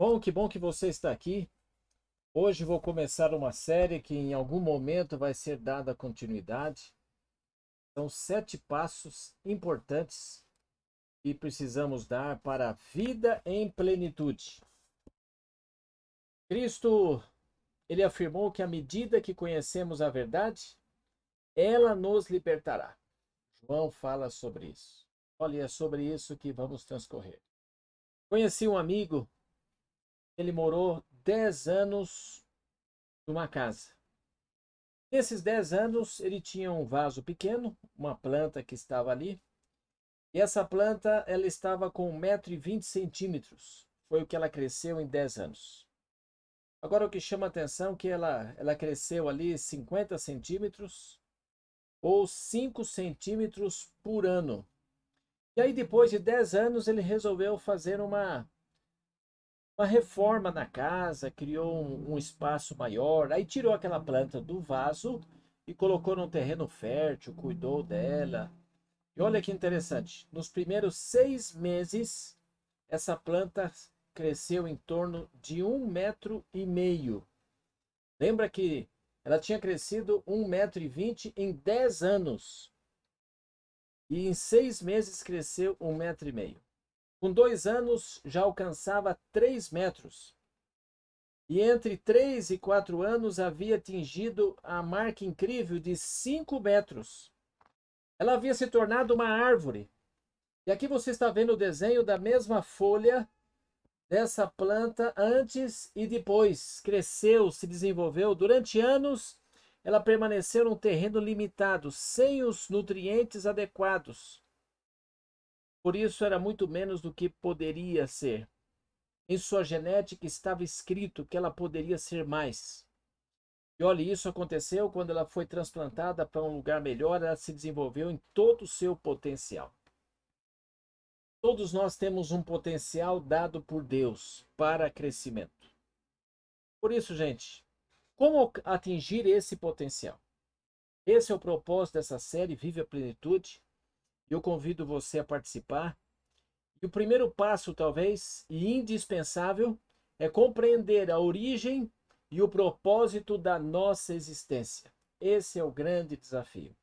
Bom, que bom que você está aqui. Hoje vou começar uma série que em algum momento vai ser dada continuidade. São sete passos importantes que precisamos dar para a vida em plenitude. Cristo, ele afirmou que à medida que conhecemos a verdade, ela nos libertará. João fala sobre isso. Olha, é sobre isso que vamos transcorrer. Conheci um amigo ele morou 10 anos numa casa. Nesses 10 anos, ele tinha um vaso pequeno, uma planta que estava ali. E essa planta, ela estava com 1,20m. Foi o que ela cresceu em 10 anos. Agora, o que chama atenção é que ela, ela cresceu ali 50 centímetros ou 5 centímetros por ano. E aí, depois de 10 anos, ele resolveu fazer uma uma reforma na casa, criou um, um, espaço maior, aí tirou aquela planta do vaso e colocou num terreno fértil, cuidou dela. E olha que interessante, nos primeiros seis meses, essa planta cresceu em torno de um metro e meio. Lembra que ela tinha crescido um metro e vinte em dez anos. E em seis meses cresceu um metro e meio. Com dois anos já alcançava três metros. E entre três e quatro anos havia atingido a marca incrível de cinco metros. Ela havia se tornado uma árvore. E aqui você está vendo o desenho da mesma folha dessa planta antes e depois. Cresceu, se desenvolveu. Durante anos, ela permaneceu num terreno limitado, sem os nutrientes adequados. Por isso era muito menos do que poderia ser. Em sua genética estava escrito que ela poderia ser mais. E olha, isso aconteceu quando ela foi transplantada para um lugar melhor, ela se desenvolveu em todo o seu potencial. Todos nós temos um potencial dado por Deus para crescimento. Por isso, gente, como atingir esse potencial? Esse é o propósito dessa série Vive a Plenitude. Eu convido você a participar. E o primeiro passo, talvez, e indispensável, é compreender a origem e o propósito da nossa existência. Esse é o grande desafio.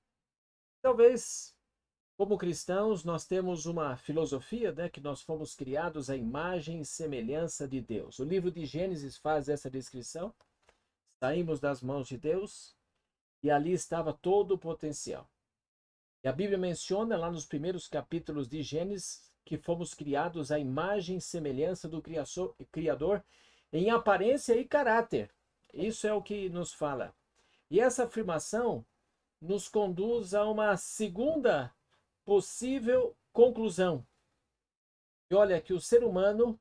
Talvez, como cristãos, nós temos uma filosofia, né, que nós fomos criados à imagem e semelhança de Deus. O livro de Gênesis faz essa descrição. Saímos das mãos de Deus e ali estava todo o potencial. E a Bíblia menciona lá nos primeiros capítulos de Gênesis que fomos criados à imagem e semelhança do Criador em aparência e caráter. Isso é o que nos fala. E essa afirmação nos conduz a uma segunda possível conclusão. E olha que o ser humano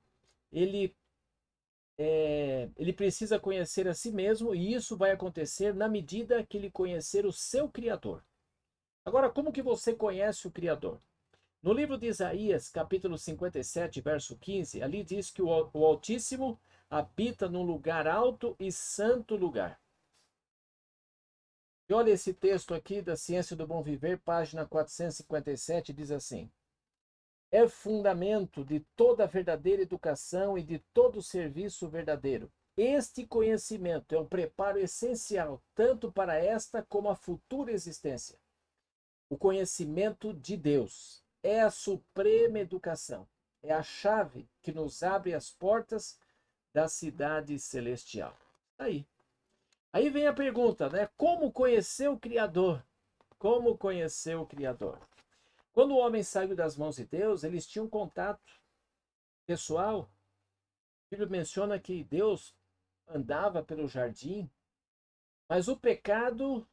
ele é, ele precisa conhecer a si mesmo e isso vai acontecer na medida que ele conhecer o seu Criador. Agora, como que você conhece o Criador? No livro de Isaías, capítulo 57, verso 15, ali diz que o, Altíssimo habita num lugar alto e santo lugar. E olha esse texto aqui da Ciência do Bom Viver, página 457, diz assim: É fundamento de toda verdadeira educação e de todo serviço verdadeiro. Este conhecimento é um preparo essencial tanto para esta como a futura existência. O conhecimento de Deus é a suprema educação, é a chave que nos abre as portas da cidade celestial. Aí. Aí vem a pergunta, né? Como conhecer o Criador? Como conhecer o Criador? Quando o homem saiu das mãos de Deus, eles tinham contato pessoal. A Bíblia menciona que Deus andava pelo jardim, mas o pecado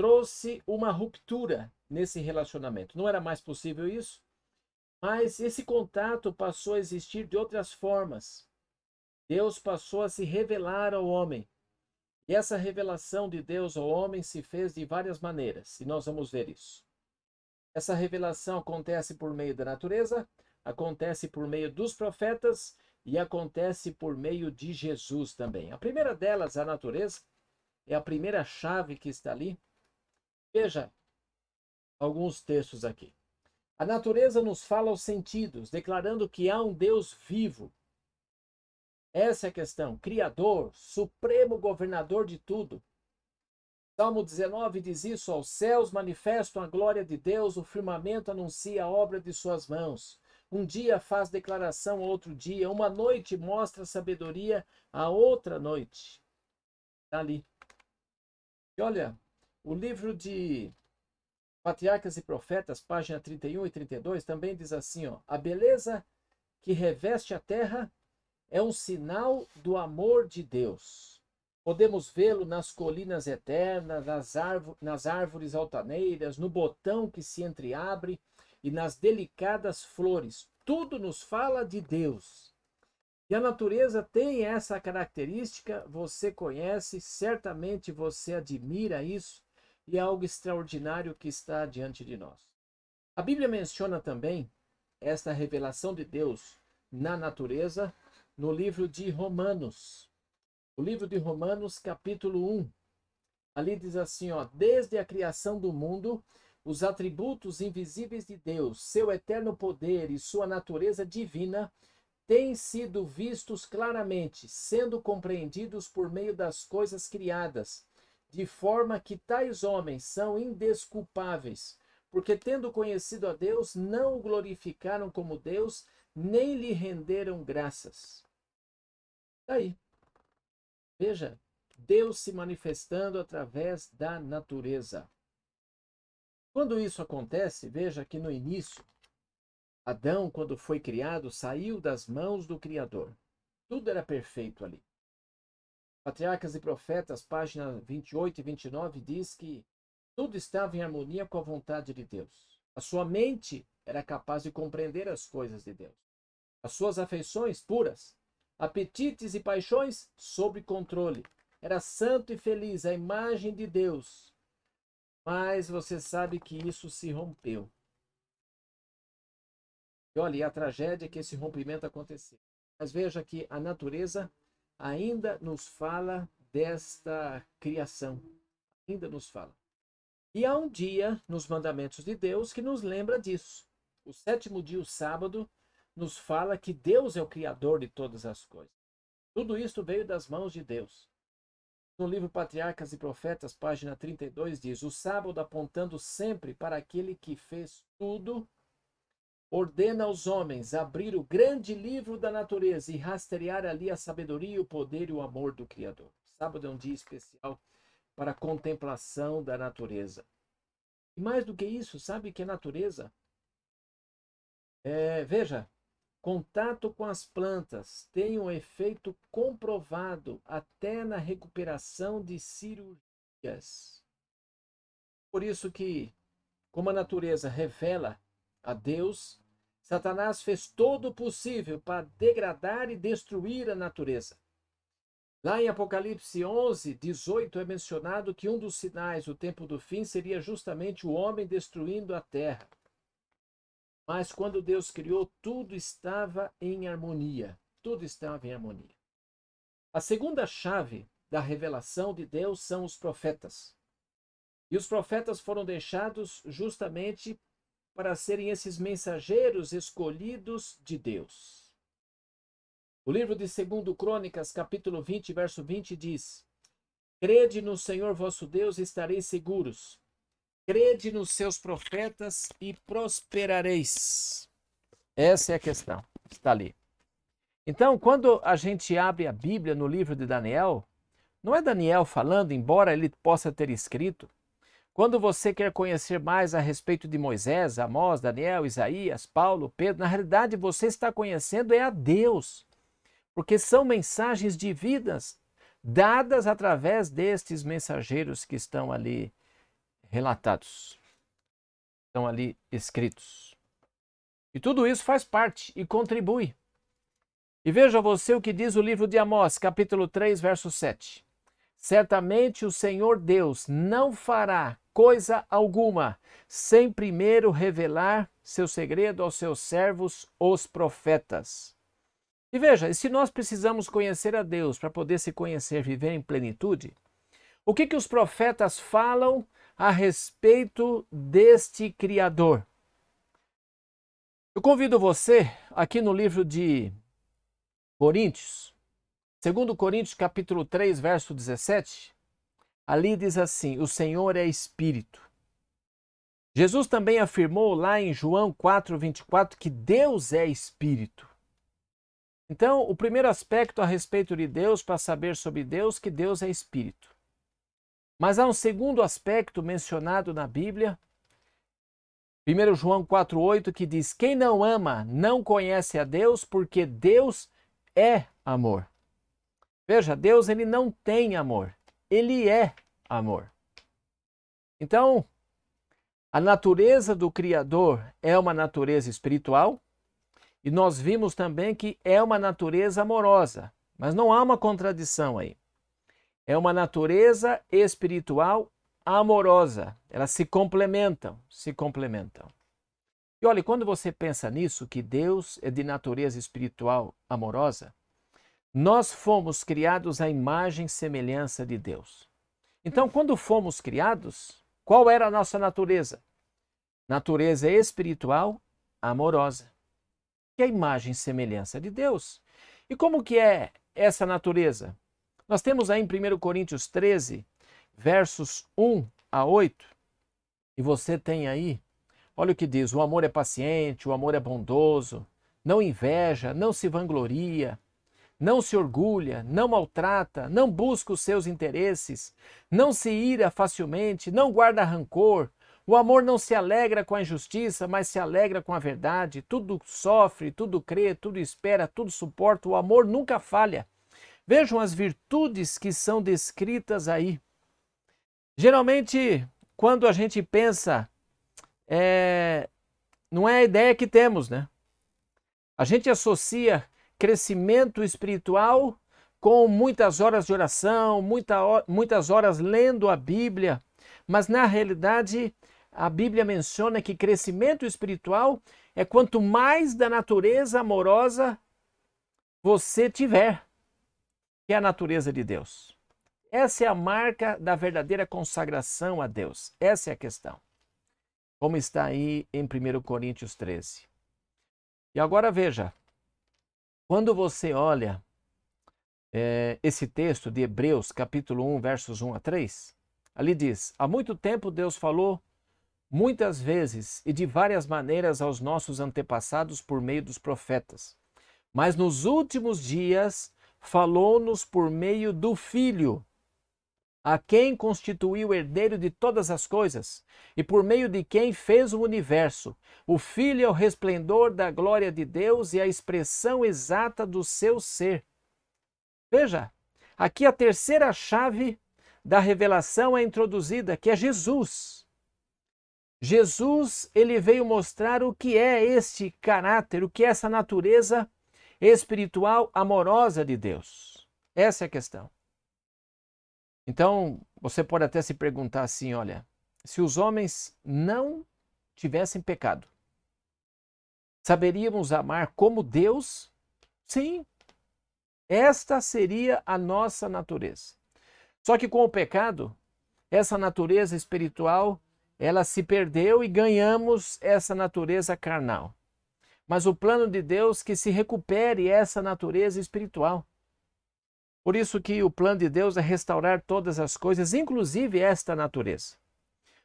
trouxe uma ruptura nesse relacionamento. Não era mais possível isso, mas esse contato passou a existir de outras formas. Deus passou a se revelar ao homem. E essa revelação de Deus ao homem se fez de várias maneiras, e nós vamos ver isso. Essa revelação acontece por meio da natureza, acontece por meio dos profetas e acontece por meio de Jesus também. A primeira delas, a natureza, é a primeira chave que está ali. Veja alguns textos aqui. A natureza nos fala aos sentidos, declarando que há um Deus vivo. Essa é a questão. Criador, supremo governador de tudo. Salmo 19 diz isso: aos céus manifestam a glória de Deus, o firmamento anuncia a obra de suas mãos. Um dia faz declaração a outro dia, uma noite mostra sabedoria a outra noite. Está ali. E olha, o livro de Patriarcas e Profetas, página 31 e 32, também diz assim: ó, a beleza que reveste a terra é um sinal do amor de Deus. Podemos vê-lo nas colinas eternas, nas, nas árvores altaneiras, no botão que se entreabre e nas delicadas flores. Tudo nos fala de Deus. E a natureza tem essa característica, você conhece, certamente você admira isso e é algo extraordinário que está diante de nós. A Bíblia menciona também esta revelação de Deus na natureza no livro de Romanos. O livro de Romanos, capítulo 1. Ali diz assim, ó: Desde a criação do mundo, os atributos invisíveis de Deus, seu eterno poder e sua natureza divina têm sido vistos claramente, sendo compreendidos por meio das coisas criadas de forma que tais homens são indesculpáveis, porque tendo conhecido a Deus, não o glorificaram como Deus, nem lhe renderam graças. Aí, veja, Deus se manifestando através da natureza. Quando isso acontece, veja que no início, Adão, quando foi criado, saiu das mãos do Criador. Tudo era perfeito ali. Patriarcas e Profetas, página 28 e 29, diz que tudo estava em harmonia com a vontade de Deus. A sua mente era capaz de compreender as coisas de Deus. As suas afeições puras, apetites e paixões sob controle. Era santo e feliz, a imagem de Deus. Mas você sabe que isso se rompeu. E olha, e a tragédia é que esse rompimento aconteceu. Mas veja que a natureza ainda nos fala desta criação. Ainda nos fala. E há um dia nos mandamentos de Deus que nos lembra disso. O sétimo dia, o sábado, nos fala que Deus é o Criador de todas as coisas. Tudo isso veio das mãos de Deus. No livro Patriarcas e Profetas, página 32, diz: O sábado apontando sempre para aquele que fez tudo ordena aos homens abrir o grande livro da natureza e rastrear ali a sabedoria, o poder e o amor do Criador. Sábado é um dia especial para a contemplação da natureza. E mais do que isso, sabe que a natureza é, veja, contato com as plantas tem um efeito comprovado até na recuperação de cirurgias. Por isso que, como a natureza revela a Deus, Satanás fez todo o possível para degradar e destruir a natureza. Lá em Apocalipse 11, 18 é mencionado que um dos sinais do tempo do fim seria justamente o homem destruindo a terra. Mas quando Deus criou, tudo estava em harmonia. Tudo estava em harmonia. A segunda chave da revelação de Deus são os profetas. E os profetas foram deixados justamente para serem esses mensageiros escolhidos de Deus. O livro de 2 Crônicas, capítulo 20, verso 20 diz: Crede no Senhor vosso Deus e estareis seguros. Crede nos seus profetas e prosperareis. Essa é a questão, está ali. Então, quando a gente abre a Bíblia no livro de Daniel, não é Daniel falando, embora ele possa ter escrito, quando você quer conhecer mais a respeito de Moisés, Amós, Daniel, Isaías, Paulo, Pedro, na realidade você está conhecendo é a Deus, porque são mensagens divinas dadas através destes mensageiros que estão ali relatados, estão ali escritos. E tudo isso faz parte e contribui. E veja você o que diz o livro de Amós, capítulo 3, verso 7. Certamente o Senhor Deus não fará coisa alguma sem primeiro revelar seu segredo aos seus servos, os profetas. E veja, se nós precisamos conhecer a Deus para poder se conhecer, viver em plenitude, o que, que os profetas falam a respeito deste Criador? Eu convido você, aqui no livro de Coríntios, Segundo Coríntios capítulo 3, verso 17, ali diz assim: "O Senhor é espírito". Jesus também afirmou lá em João 4:24 que Deus é espírito. Então, o primeiro aspecto a respeito de Deus para saber sobre Deus que Deus é espírito. Mas há um segundo aspecto mencionado na Bíblia, 1 João 4,8, que diz: Quem não ama não conhece a Deus, porque Deus é amor. Veja, Deus ele não tem amor, ele é amor. Então, a natureza do Criador é uma natureza espiritual e nós vimos também que é uma natureza amorosa, mas não há uma contradição aí. É uma natureza espiritual amorosa. Elas se complementam, se complementam. E olha, quando você pensa nisso, que Deus é de natureza espiritual amorosa, nós fomos criados à imagem e semelhança de Deus. Então, quando fomos criados, qual era a nossa natureza? Natureza espiritual amorosa. Que é a imagem e semelhança de Deus. E como que é essa natureza? Nós temos aí em 1 Coríntios 13, versos 1 a 8, e você tem aí, olha o que diz: o amor é paciente, o amor é bondoso, não inveja, não se vangloria, não se orgulha, não maltrata, não busca os seus interesses, não se ira facilmente, não guarda rancor. O amor não se alegra com a injustiça, mas se alegra com a verdade. Tudo sofre, tudo crê, tudo espera, tudo suporta. O amor nunca falha. Vejam as virtudes que são descritas aí. Geralmente, quando a gente pensa, é, não é a ideia que temos, né? A gente associa crescimento espiritual com muitas horas de oração, muita, muitas horas lendo a Bíblia, mas na realidade a Bíblia menciona que crescimento espiritual é quanto mais da natureza amorosa você tiver, que é a natureza de Deus. Essa é a marca da verdadeira consagração a Deus. Essa é a questão. Como está aí em 1 Coríntios 13. E agora veja, quando você olha é, esse texto de Hebreus, capítulo 1, versos 1 a 3, ali diz: Há muito tempo Deus falou muitas vezes e de várias maneiras aos nossos antepassados por meio dos profetas. Mas nos últimos dias falou-nos por meio do Filho, a quem constituiu herdeiro de todas as coisas, e por meio de quem fez o universo, o Filho é o resplendor da glória de Deus e a expressão exata do seu ser. Veja, aqui a terceira chave da revelação é introduzida, que é Jesus. Jesus, ele veio mostrar o que é este caráter, o que é essa natureza espiritual amorosa de Deus. Essa é a questão. Então, você pode até se perguntar assim, olha, se os homens não tivessem pecado, Saberíamos amar como Deus? Sim. Esta seria a nossa natureza. Só que com o pecado, essa natureza espiritual, ela se perdeu e ganhamos essa natureza carnal. Mas o plano de Deus que se recupere essa natureza espiritual. Por isso que o plano de Deus é restaurar todas as coisas, inclusive esta natureza.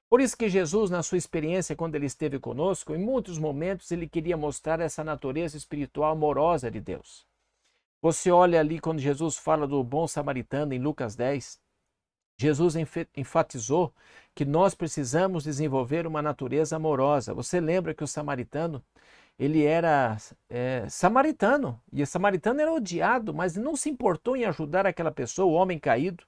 Por isso que Jesus, na sua experiência, quando ele esteve conosco, em muitos momentos ele queria mostrar essa natureza espiritual amorosa de Deus. Você olha ali quando Jesus fala do bom samaritano em Lucas 10, Jesus enfatizou que nós precisamos desenvolver uma natureza amorosa. Você lembra que o samaritano, ele era é, samaritano, e o samaritano era odiado, mas não se importou em ajudar aquela pessoa, o homem caído.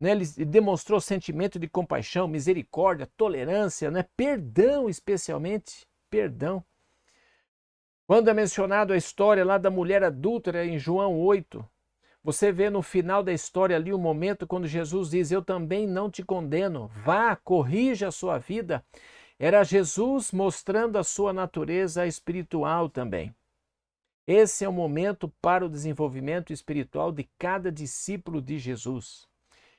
Né? Ele demonstrou sentimento de compaixão, misericórdia, tolerância, né? perdão, especialmente. Perdão. Quando é mencionado a história lá da mulher adúltera em João 8, você vê no final da história ali o um momento quando Jesus diz: Eu também não te condeno, vá, corrija a sua vida. Era Jesus mostrando a sua natureza espiritual também. Esse é o momento para o desenvolvimento espiritual de cada discípulo de Jesus.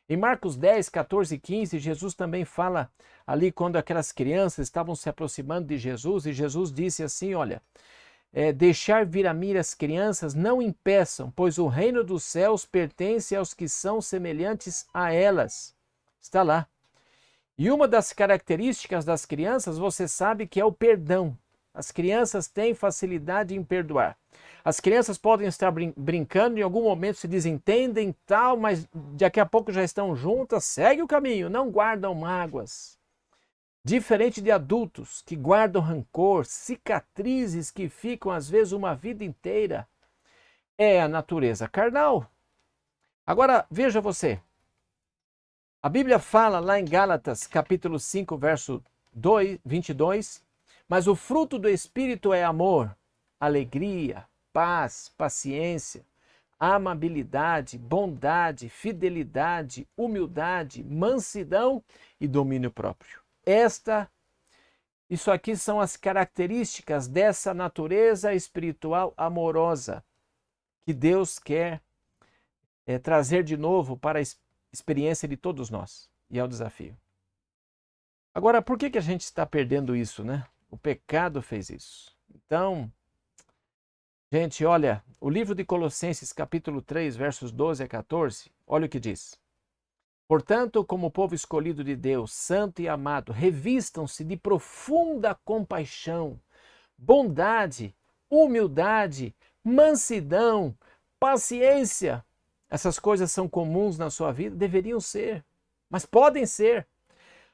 Em Marcos 10, 14 e 15, Jesus também fala ali quando aquelas crianças estavam se aproximando de Jesus e Jesus disse assim: Olha, é, deixar vir a mim as crianças, não impeçam, pois o reino dos céus pertence aos que são semelhantes a elas. Está lá. E uma das características das crianças, você sabe que é o perdão. As crianças têm facilidade em perdoar. As crianças podem estar brin brincando, em algum momento se desentendem tal, mas daqui a pouco já estão juntas, segue o caminho, não guardam mágoas. Diferente de adultos que guardam rancor, cicatrizes que ficam às vezes uma vida inteira, é a natureza carnal. Agora, veja você. A Bíblia fala lá em Gálatas, capítulo 5, verso 2, 22, mas o fruto do Espírito é amor, alegria, paz, paciência, amabilidade, bondade, fidelidade, humildade, mansidão e domínio próprio. Esta, isso aqui são as características dessa natureza espiritual amorosa que Deus quer é, trazer de novo para experiência de todos nós. E é o desafio. Agora, por que, que a gente está perdendo isso, né? O pecado fez isso. Então, gente, olha, o livro de Colossenses, capítulo 3, versos 12 a 14, olha o que diz. Portanto, como povo escolhido de Deus, santo e amado, revistam-se de profunda compaixão, bondade, humildade, mansidão, paciência. Essas coisas são comuns na sua vida? Deveriam ser, mas podem ser.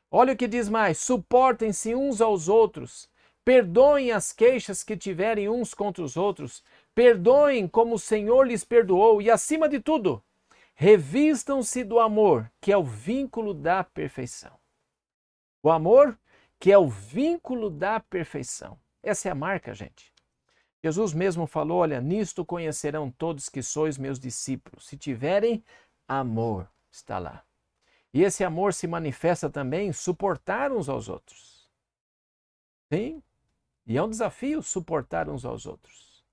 Olha o que diz mais: suportem-se uns aos outros, perdoem as queixas que tiverem uns contra os outros, perdoem como o Senhor lhes perdoou, e acima de tudo, Revistam-se do amor, que é o vínculo da perfeição. O amor, que é o vínculo da perfeição. Essa é a marca, gente. Jesus mesmo falou: Olha, nisto conhecerão todos que sois meus discípulos, se tiverem amor. Está lá. E esse amor se manifesta também em suportar uns aos outros. Sim? E é um desafio suportar uns aos outros.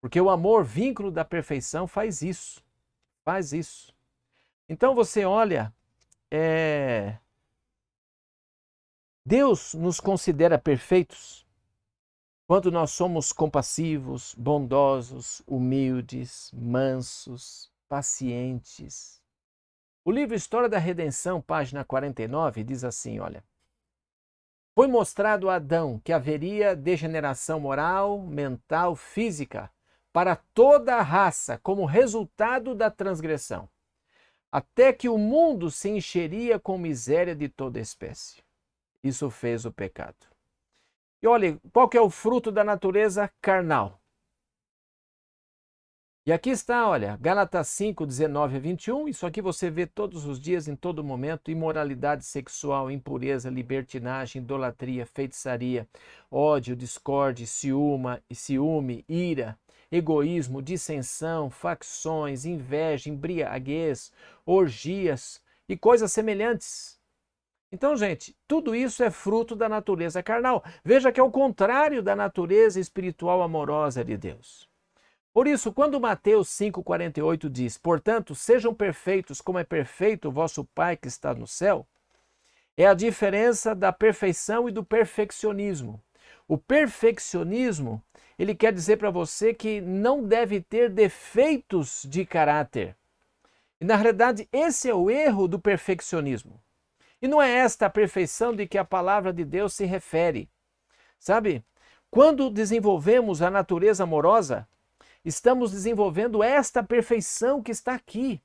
Porque o amor, vínculo da perfeição, faz isso. Faz isso. Então você olha, é... Deus nos considera perfeitos quando nós somos compassivos, bondosos, humildes, mansos, pacientes. O livro História da Redenção, página 49, diz assim: olha. Foi mostrado a Adão que haveria degeneração moral, mental, física para toda a raça como resultado da transgressão, até que o mundo se encheria com miséria de toda espécie. Isso fez o pecado. E olha, qual que é o fruto da natureza carnal? E aqui está, olha, Gálatas 5, 19 a 21. Isso aqui você vê todos os dias, em todo momento: imoralidade sexual, impureza, libertinagem, idolatria, feitiçaria, ódio, discórdia, ciúma, ciúme, ira, egoísmo, dissensão, facções, inveja, embriaguez, orgias e coisas semelhantes. Então, gente, tudo isso é fruto da natureza carnal. Veja que é o contrário da natureza espiritual amorosa de Deus. Por isso, quando Mateus 5,48 diz: Portanto, sejam perfeitos como é perfeito o vosso Pai que está no céu, é a diferença da perfeição e do perfeccionismo. O perfeccionismo ele quer dizer para você que não deve ter defeitos de caráter. E na realidade, esse é o erro do perfeccionismo. E não é esta a perfeição de que a palavra de Deus se refere. Sabe? Quando desenvolvemos a natureza amorosa, estamos desenvolvendo esta perfeição que está aqui.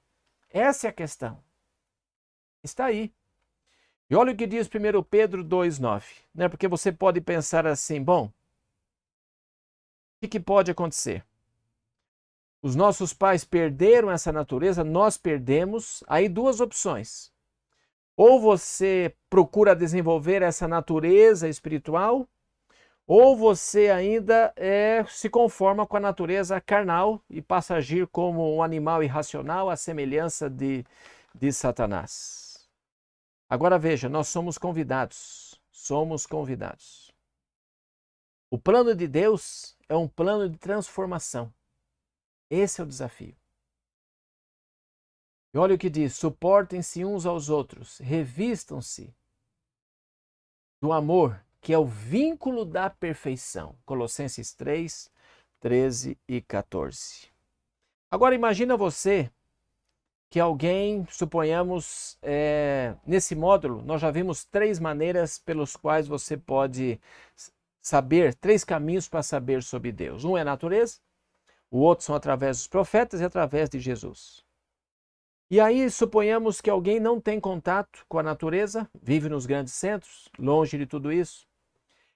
Essa é a questão. Está aí. E olha o que diz 1 Pedro 2,9. Né? Porque você pode pensar assim: bom, que, que pode acontecer? Os nossos pais perderam essa natureza, nós perdemos. Aí duas opções. Ou você procura desenvolver essa natureza espiritual, ou você ainda é, se conforma com a natureza carnal e passa a agir como um animal irracional, à semelhança de, de Satanás. Agora veja, nós somos convidados, somos convidados. O plano de Deus é um plano de transformação. Esse é o desafio. E olha o que diz: suportem-se uns aos outros, revistam-se do amor, que é o vínculo da perfeição. Colossenses 3, 13 e 14. Agora imagina você que alguém, suponhamos, é, nesse módulo, nós já vimos três maneiras pelos quais você pode saber, três caminhos para saber sobre Deus. Um é a natureza, o outro são através dos profetas e através de Jesus. E aí, suponhamos que alguém não tem contato com a natureza, vive nos grandes centros, longe de tudo isso.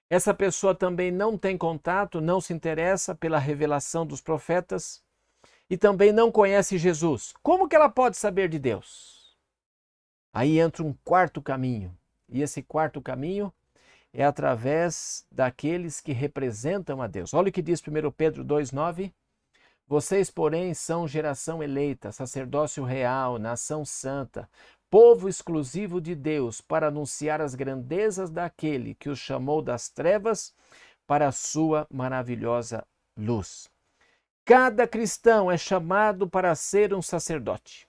Essa pessoa também não tem contato, não se interessa pela revelação dos profetas e também não conhece Jesus. Como que ela pode saber de Deus? Aí entra um quarto caminho. E esse quarto caminho é através daqueles que representam a Deus. Olha o que diz 1 Pedro 2,9. Vocês, porém, são geração eleita, sacerdócio real, nação santa, povo exclusivo de Deus, para anunciar as grandezas daquele que os chamou das trevas para a sua maravilhosa luz. Cada cristão é chamado para ser um sacerdote.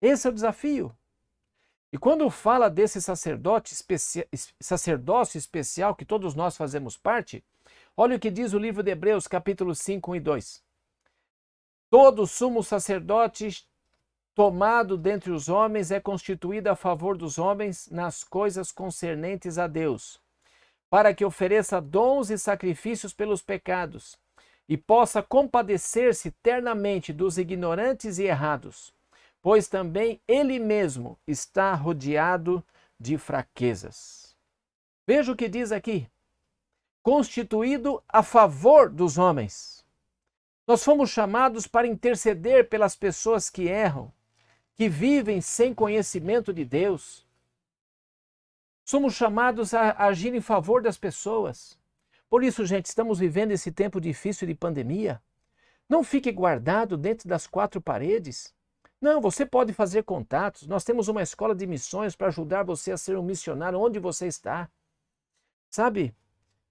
Esse é o desafio. E quando fala desse sacerdote especi... sacerdócio especial que todos nós fazemos parte, olha o que diz o livro de Hebreus, capítulo 5, 1 e 2. Todo sumo sacerdote tomado dentre os homens é constituído a favor dos homens nas coisas concernentes a Deus, para que ofereça dons e sacrifícios pelos pecados e possa compadecer-se ternamente dos ignorantes e errados, pois também ele mesmo está rodeado de fraquezas. Veja o que diz aqui: constituído a favor dos homens. Nós fomos chamados para interceder pelas pessoas que erram, que vivem sem conhecimento de Deus. Somos chamados a agir em favor das pessoas. Por isso, gente, estamos vivendo esse tempo difícil de pandemia. Não fique guardado dentro das quatro paredes. Não, você pode fazer contatos. Nós temos uma escola de missões para ajudar você a ser um missionário onde você está. Sabe?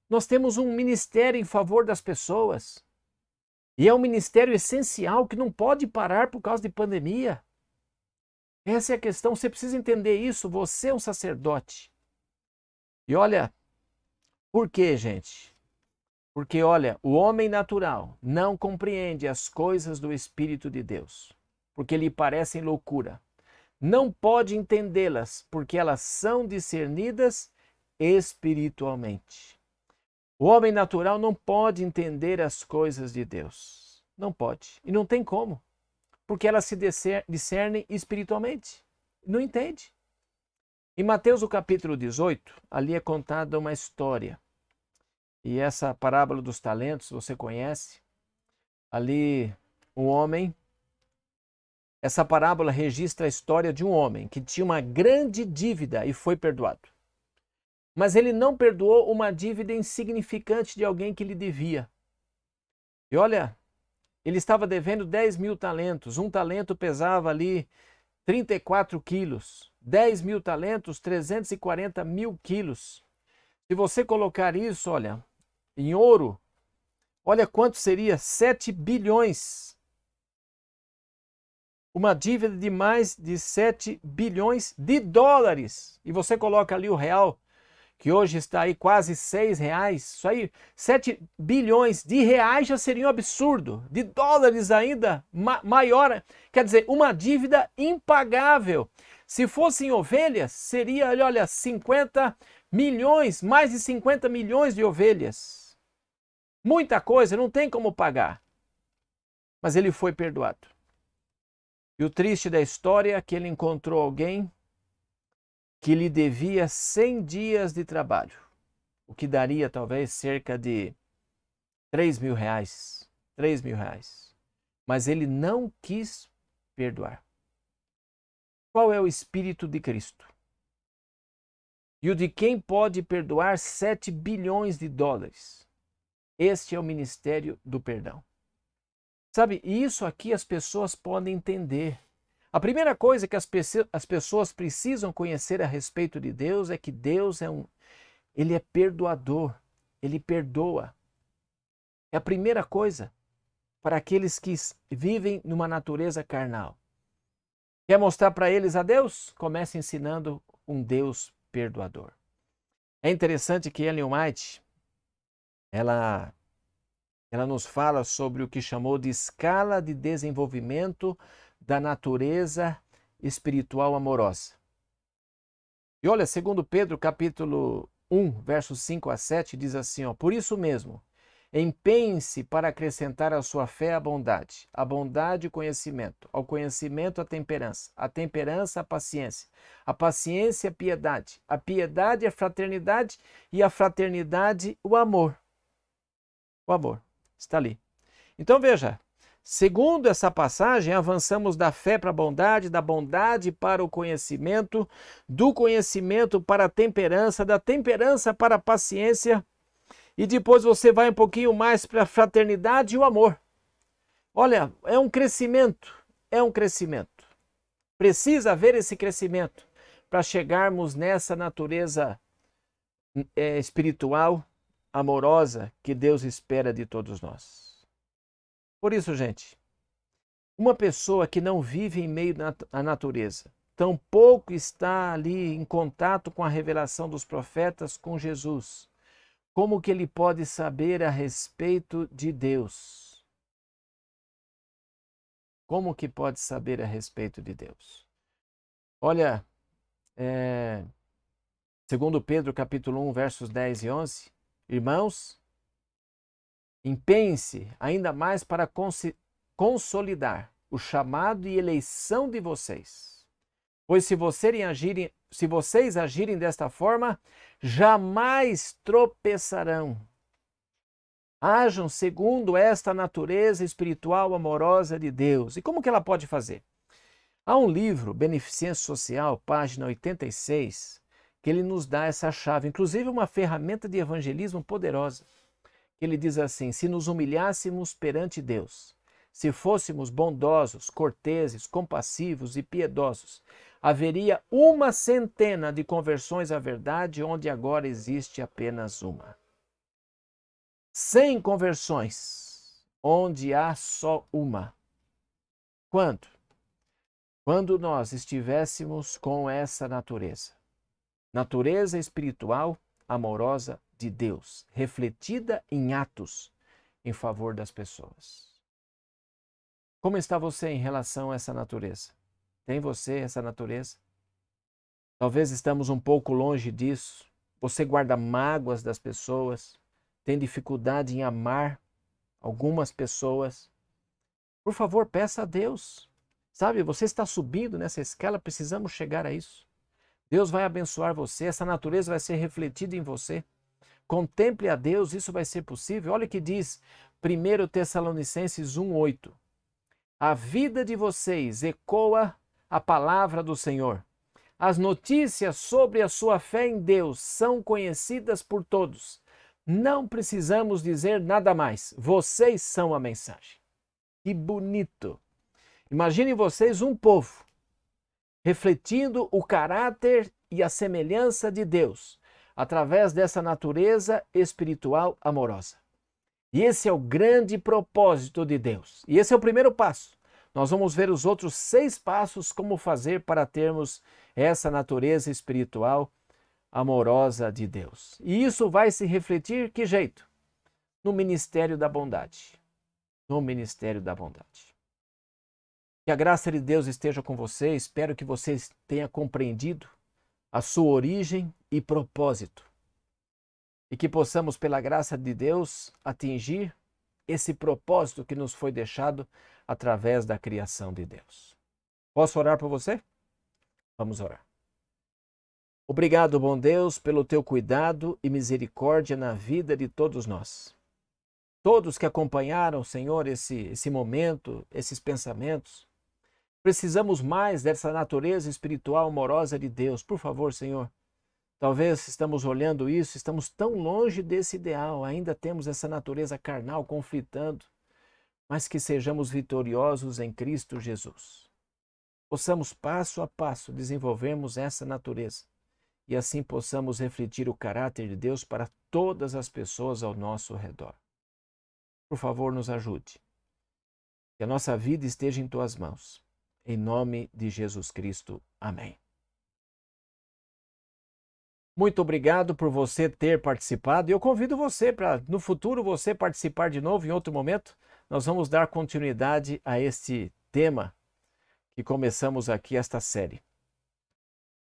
Nós temos um ministério em favor das pessoas. E é um ministério essencial que não pode parar por causa de pandemia. Essa é a questão, você precisa entender isso. Você é um sacerdote. E olha, por quê, gente? Porque, olha, o homem natural não compreende as coisas do Espírito de Deus, porque lhe parecem loucura. Não pode entendê-las, porque elas são discernidas espiritualmente. O homem natural não pode entender as coisas de Deus. Não pode. E não tem como porque elas se discernem espiritualmente. Não entende. Em Mateus, o capítulo 18, ali é contada uma história. E essa parábola dos talentos, você conhece? Ali, um homem. Essa parábola registra a história de um homem que tinha uma grande dívida e foi perdoado. Mas ele não perdoou uma dívida insignificante de alguém que lhe devia. E olha, ele estava devendo 10 mil talentos. Um talento pesava ali 34 quilos. 10 mil talentos, 340 mil quilos. Se você colocar isso, olha, em ouro, olha quanto seria 7 bilhões. Uma dívida de mais de 7 bilhões de dólares. E você coloca ali o real, que hoje está aí quase seis reais, isso aí, 7 bilhões de reais já seria um absurdo, de dólares ainda ma maior, quer dizer, uma dívida impagável. Se fossem ovelhas, seria, olha, 50 milhões, mais de 50 milhões de ovelhas. Muita coisa, não tem como pagar. Mas ele foi perdoado. E o triste da história é que ele encontrou alguém que lhe devia 100 dias de trabalho, o que daria talvez cerca de 3 mil reais. 3 mil reais. Mas ele não quis perdoar. Qual é o Espírito de Cristo? E o de quem pode perdoar 7 bilhões de dólares? Este é o ministério do perdão. Sabe, isso aqui as pessoas podem entender. A primeira coisa que as, as pessoas precisam conhecer a respeito de Deus é que Deus é um ele é perdoador, ele perdoa. É a primeira coisa para aqueles que vivem numa natureza carnal. Quer mostrar para eles a Deus? Comece ensinando um Deus perdoador. É interessante que Ellen White, ela, ela nos fala sobre o que chamou de escala de desenvolvimento da natureza espiritual amorosa. E olha, segundo Pedro, capítulo 1, versos 5 a 7, diz assim, ó, por isso mesmo, empenhe-se para acrescentar à sua fé a bondade, a bondade o conhecimento, ao conhecimento a temperança, a temperança a paciência, a paciência a piedade, a piedade a fraternidade e a fraternidade o amor. O amor está ali. Então veja, Segundo essa passagem, avançamos da fé para a bondade, da bondade para o conhecimento, do conhecimento para a temperança, da temperança para a paciência, e depois você vai um pouquinho mais para a fraternidade e o amor. Olha, é um crescimento, é um crescimento. Precisa haver esse crescimento para chegarmos nessa natureza é, espiritual, amorosa que Deus espera de todos nós. Por isso, gente, uma pessoa que não vive em meio à natureza, tampouco está ali em contato com a revelação dos profetas, com Jesus, como que ele pode saber a respeito de Deus? Como que pode saber a respeito de Deus? Olha, é, segundo Pedro capítulo 1, versos 10 e 11, irmãos, Empenhe-se ainda mais para consolidar o chamado e eleição de vocês. Pois se vocês agirem, se vocês agirem desta forma, jamais tropeçarão. Ajam segundo esta natureza espiritual amorosa de Deus. E como que ela pode fazer? Há um livro, Beneficência Social, página 86, que ele nos dá essa chave, inclusive uma ferramenta de evangelismo poderosa ele diz assim: se nos humilhássemos perante Deus, se fôssemos bondosos, corteses, compassivos e piedosos, haveria uma centena de conversões à verdade, onde agora existe apenas uma. Cem conversões, onde há só uma. Quando? Quando nós estivéssemos com essa natureza. Natureza espiritual amorosa de Deus, refletida em atos em favor das pessoas. Como está você em relação a essa natureza? Tem você essa natureza? Talvez estamos um pouco longe disso. Você guarda mágoas das pessoas, tem dificuldade em amar algumas pessoas. Por favor, peça a Deus. Sabe, você está subindo nessa escala, precisamos chegar a isso. Deus vai abençoar você, essa natureza vai ser refletida em você. Contemple a Deus, isso vai ser possível. Olha o que diz 1 Tessalonicenses 1,8. A vida de vocês ecoa a palavra do Senhor. As notícias sobre a sua fé em Deus são conhecidas por todos. Não precisamos dizer nada mais. Vocês são a mensagem. Que bonito! Imaginem vocês um povo refletindo o caráter e a semelhança de Deus através dessa natureza espiritual amorosa. E esse é o grande propósito de Deus. E esse é o primeiro passo. Nós vamos ver os outros seis passos como fazer para termos essa natureza espiritual amorosa de Deus. E isso vai se refletir que jeito? No ministério da bondade. No ministério da bondade. Que a graça de Deus esteja com você. Espero que você tenha compreendido a sua origem e propósito. E que possamos, pela graça de Deus, atingir esse propósito que nos foi deixado através da criação de Deus. Posso orar por você? Vamos orar. Obrigado, bom Deus, pelo teu cuidado e misericórdia na vida de todos nós. Todos que acompanharam, Senhor, esse, esse momento, esses pensamentos, Precisamos mais dessa natureza espiritual amorosa de Deus. Por favor, Senhor. Talvez estamos olhando isso, estamos tão longe desse ideal, ainda temos essa natureza carnal conflitando, mas que sejamos vitoriosos em Cristo Jesus. Possamos passo a passo desenvolvermos essa natureza e assim possamos refletir o caráter de Deus para todas as pessoas ao nosso redor. Por favor, nos ajude. Que a nossa vida esteja em tuas mãos. Em nome de Jesus Cristo. Amém. Muito obrigado por você ter participado eu convido você para no futuro você participar de novo em outro momento. Nós vamos dar continuidade a este tema que começamos aqui esta série.